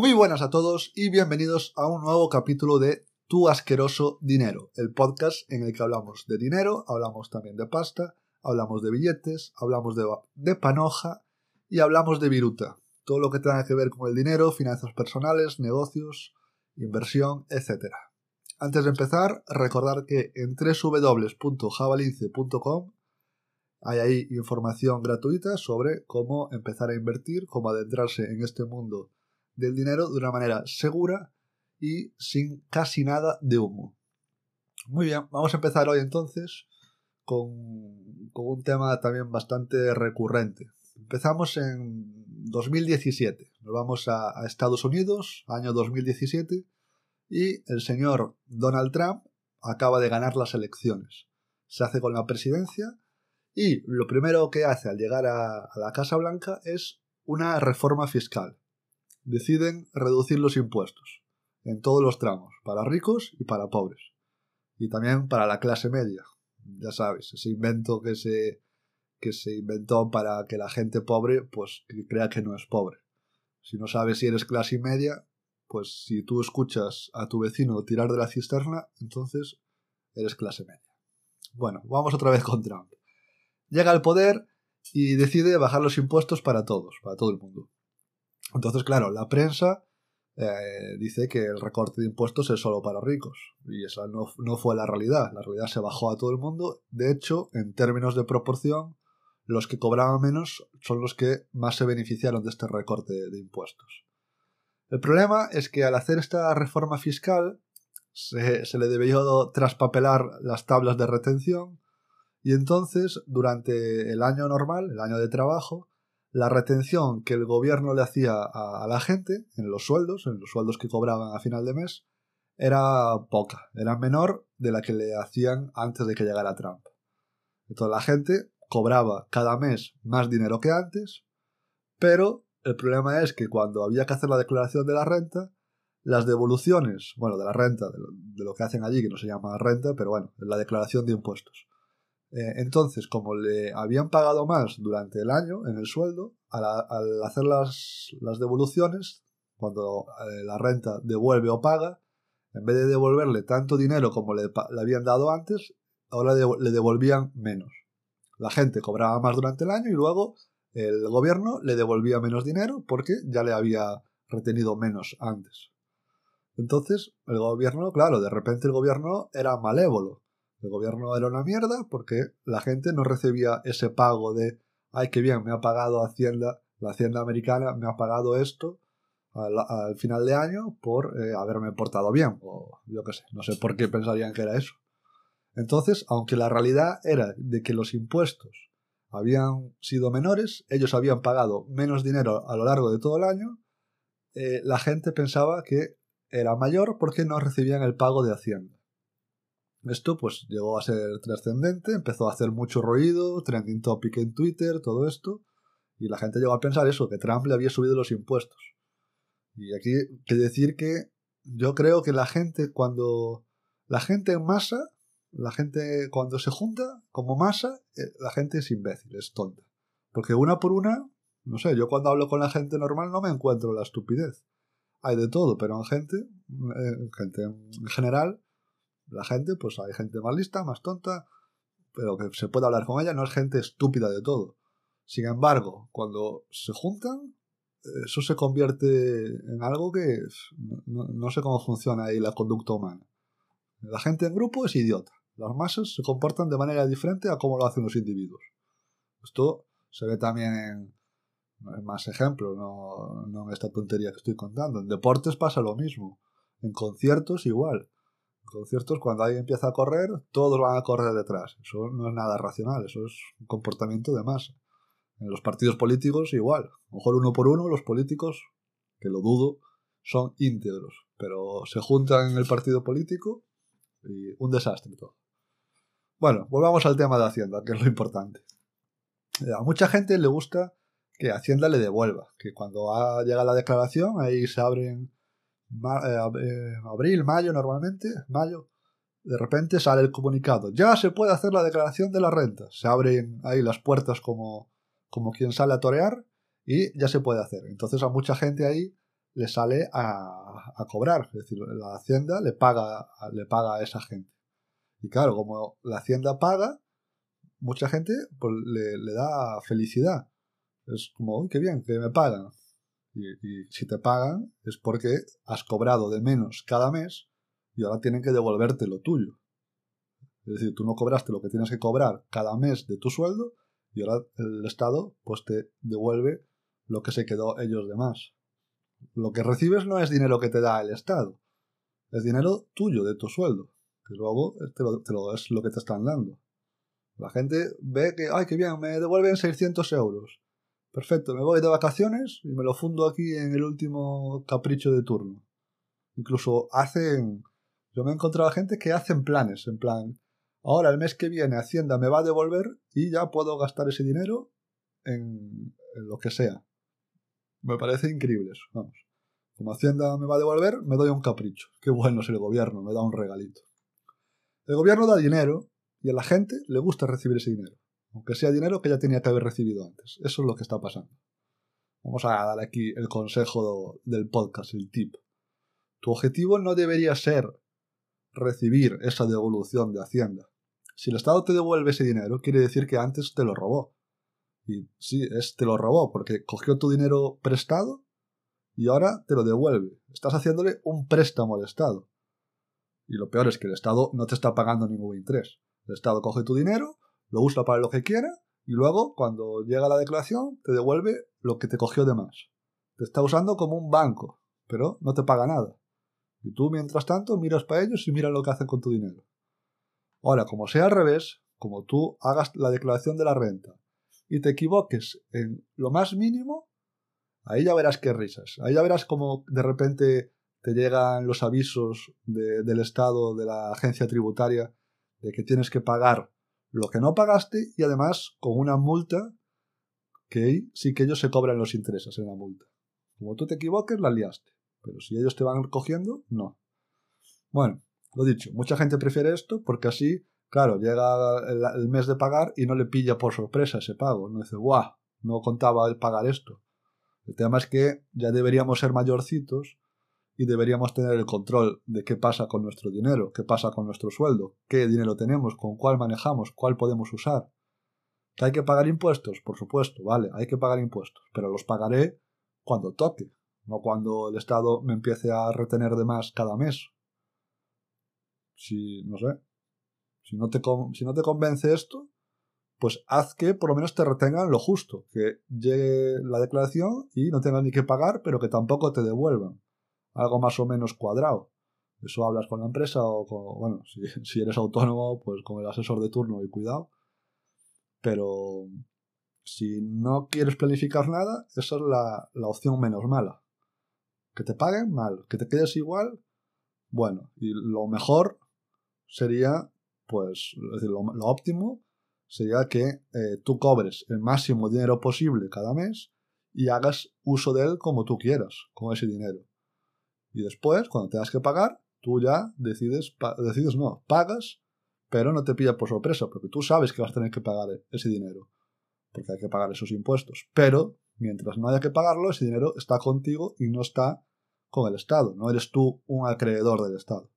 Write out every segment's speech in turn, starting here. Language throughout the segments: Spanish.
Muy buenas a todos y bienvenidos a un nuevo capítulo de Tu asqueroso dinero, el podcast en el que hablamos de dinero, hablamos también de pasta, hablamos de billetes, hablamos de, de panoja y hablamos de viruta, todo lo que tenga que ver con el dinero, finanzas personales, negocios, inversión, etc. Antes de empezar, recordar que en www.javalince.com hay ahí información gratuita sobre cómo empezar a invertir, cómo adentrarse en este mundo del dinero de una manera segura y sin casi nada de humo. Muy bien, vamos a empezar hoy entonces con, un tema también bastante recurrente. Empezamos en 2017, nos vamos a, a Estados Unidos, año 2017, y el señor Donald Trump acaba de ganar las elecciones. Se hace con la presidencia y lo primero que hace al llegar a, la Casa Blanca es una reforma fiscal deciden reducir los impuestos en todos los tramos, para ricos y para pobres. Y también para la clase media. Ya sabes, ese invento que se, que se inventó para que la gente pobre pues crea que no es pobre. Si no sabes si eres clase media, pues si tú escuchas a tu vecino tirar de la cisterna, entonces eres clase media. Bueno, vamos otra vez con Trump. Llega al poder y decide bajar los impuestos para todos, para todo el mundo. Entonces, claro, la prensa eh, dice que el recorte de impuestos es solo para ricos. Y esa no, fue la realidad. La realidad se bajó a todo el mundo. De hecho, en términos de proporción, los que cobraban menos son los que más se beneficiaron de este recorte de impuestos. El problema es que al hacer esta reforma fiscal se, se le debió traspapelar las tablas de retención y entonces durante el año normal, el año de trabajo, la retención que el gobierno le hacía a, la gente en los sueldos, en los sueldos que cobraban a final de mes, era poca, era menor de la que le hacían antes de que llegara Trump. Entonces la gente cobraba cada mes más dinero que antes, pero el problema es que cuando había que hacer la declaración de la renta, las devoluciones, bueno, de la renta, de lo, de lo que hacen allí, que no se llama renta, pero bueno, la declaración de impuestos. Eh, entonces, como le habían pagado más durante el año en el sueldo, al, hacer las, devoluciones, cuando eh, la renta devuelve o paga, en vez de devolverle tanto dinero como le, habían dado antes, ahora le devolvían menos. La gente cobraba más durante el año y luego el gobierno le devolvía menos dinero porque ya le había retenido menos antes. Entonces, el gobierno, claro, de repente el gobierno era malévolo el gobierno era una mierda porque la gente no recibía ese pago de, ay, qué bien, me ha pagado Hacienda, la Hacienda americana me ha pagado esto al, final de año por eh, haberme portado bien, o yo qué sé, no sé por qué pensarían que era eso. Entonces, aunque la realidad era de que los impuestos habían sido menores, ellos habían pagado menos dinero a lo largo de todo el año, eh, la gente pensaba que era mayor porque no recibían el pago de Hacienda. Esto pues llegó a ser trascendente, empezó a hacer mucho ruido, trending topic en Twitter, todo esto, y la gente llegó a pensar eso, que Trump le había subido los impuestos. Y aquí que decir que yo creo que la gente cuando la gente en masa, la gente cuando se junta como masa, eh, la gente es imbécil, es tonta. Porque una por una, no sé, yo cuando hablo con la gente normal no me encuentro la estupidez. Hay de todo, pero en gente, en gente en general, la gente, pues hay gente más lista, más tonta, pero que se puede hablar con ella, no es gente estúpida de todo. Sin embargo, cuando se juntan, eso se convierte en algo que no, sé cómo funciona ahí la conducta humana. La gente en grupo es idiota. Las masas se comportan de manera diferente a cómo lo hacen los individuos. Esto se ve también en, más ejemplos, no, no en esta tontería que estoy contando. En deportes pasa lo mismo. En conciertos igual conciertos, cuando alguien empieza a correr, todos van a correr detrás. Eso no es nada racional, eso es un comportamiento de masa. En los partidos políticos igual. A lo mejor uno por uno los políticos, que lo dudo, son íntegros. Pero se juntan en el partido político y un desastre todo. Bueno, volvamos al tema de Hacienda, que es lo importante. A mucha gente le gusta que Hacienda le devuelva, que cuando llega la declaración ahí se abren eh, eh, abril, mayo normalmente, mayo, de repente sale el comunicado, ya se puede hacer la declaración de la renta, se abren ahí las puertas como, como quien sale a torear y ya se puede hacer. Entonces a mucha gente ahí le sale a, cobrar. Es decir, la Hacienda le paga, le paga a esa gente. Y claro, como la Hacienda paga, mucha gente pues, le, da felicidad. Es como, uy, qué bien, que me pagan. Y, si te pagan es porque has cobrado de menos cada mes y ahora tienen que devolverte lo tuyo. Es decir, tú no cobraste lo que tienes que cobrar cada mes de tu sueldo y ahora el Estado pues te devuelve lo que se quedó ellos de más. Lo que recibes no es dinero que te da el Estado, es dinero tuyo, de tu sueldo, que luego te lo, es lo que te están dando. La gente ve que, ay, qué bien, me devuelven 600 euros. Perfecto, me voy de vacaciones y me lo fundo aquí en el último capricho de turno. Incluso hacen... Yo me he encontrado gente que hacen planes, en plan, ahora el mes que viene Hacienda me va a devolver y ya puedo gastar ese dinero en lo que sea. Me parece increíble eso, vamos. Como Hacienda me va a devolver, me doy un capricho. Qué bueno es el gobierno, me da un regalito. El gobierno da dinero y a la gente le gusta recibir ese dinero, aunque sea dinero que ya tenía que haber recibido antes. Eso es lo que está pasando. Vamos a dar aquí el consejo del podcast, el tip. Tu objetivo no debería ser recibir esa devolución de Hacienda. Si el Estado te devuelve ese dinero, quiere decir que antes te lo robó. Y sí, es, te lo robó porque cogió tu dinero prestado y ahora te lo devuelve. Estás haciéndole un préstamo al Estado. Y lo peor es que el Estado no te está pagando ningún interés. El Estado coge tu dinero, lo usa para lo que quiera y luego, cuando llega la declaración, te devuelve lo que te cogió de más. Te está usando como un banco, pero no te paga nada. Y tú, mientras tanto, miras para ellos y miras lo que hacen con tu dinero. Ahora, como sea al revés, como tú hagas la declaración de la renta y te equivoques en lo más mínimo, ahí ya verás qué risas. Ahí ya verás como de repente te llegan los avisos del Estado, de la agencia tributaria, de que tienes que pagar lo que no pagaste y además con una multa que sí que ellos se cobran los intereses en la multa. Como tú te equivoques, la liaste. Pero si ellos te van cogiendo, no. Bueno, lo dicho, mucha gente prefiere esto porque así Claro, llega el, mes de pagar y no le pilla por sorpresa ese pago. No dice, ¡guau! No contaba el pagar esto. El tema es que ya deberíamos ser mayorcitos y deberíamos tener el control de qué pasa con nuestro dinero, qué pasa con nuestro sueldo, qué dinero tenemos, con cuál manejamos, cuál podemos usar. ¿Que hay que pagar impuestos? Por supuesto, vale, hay que pagar impuestos, pero los pagaré cuando toque, no cuando el Estado me empiece a retener de más cada mes. Si, no sé, si no, te, si no te convence esto, pues haz que por lo menos te retengan lo justo, que llegue la declaración y no tengas ni que pagar, pero que tampoco te devuelvan. Algo más o menos cuadrado. Eso hablas con la empresa o con, bueno, si, eres autónomo, pues con el asesor de turno y cuidado. Pero si no quieres planificar nada, esa es la, opción menos mala. Que te paguen mal, que te quedes igual, bueno, y lo mejor sería pues lo, óptimo sería que eh, tú cobres el máximo dinero posible cada mes y hagas uso de él como tú quieras, con ese dinero. Y después, cuando tengas que pagar, tú ya decides, decides no, pagas, pero no te pillas por sorpresa, porque tú sabes que vas a tener que pagar ese dinero, porque hay que pagar esos impuestos. Pero, mientras no haya que pagarlo, ese dinero está contigo y no está con el Estado, no eres tú un acreedor del Estado.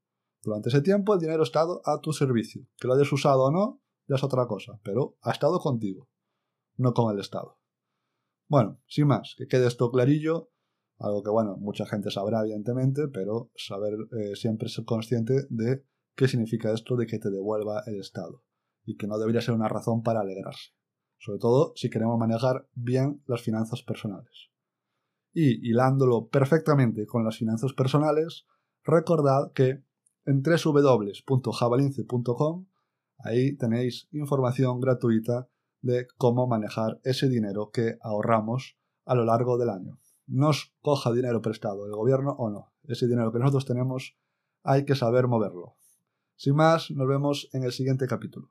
Durante ese tiempo el dinero ha estado a tu servicio. Que lo hayas usado o no, ya es otra cosa, pero ha estado contigo, no con el Estado. Bueno, sin más, que quede esto clarillo, algo que bueno, mucha gente sabrá evidentemente, pero saber eh, siempre ser consciente de qué significa esto de que te devuelva el Estado y que no debería ser una razón para alegrarse, sobre todo si queremos manejar bien las finanzas personales. Y hilándolo perfectamente con las finanzas personales, recordad que en www.javalince.com. Ahí tenéis información gratuita de cómo manejar ese dinero que ahorramos a lo largo del año. Nos coja dinero prestado el gobierno o no. Ese dinero que nosotros tenemos hay que saber moverlo. Sin más, nos vemos en el siguiente capítulo.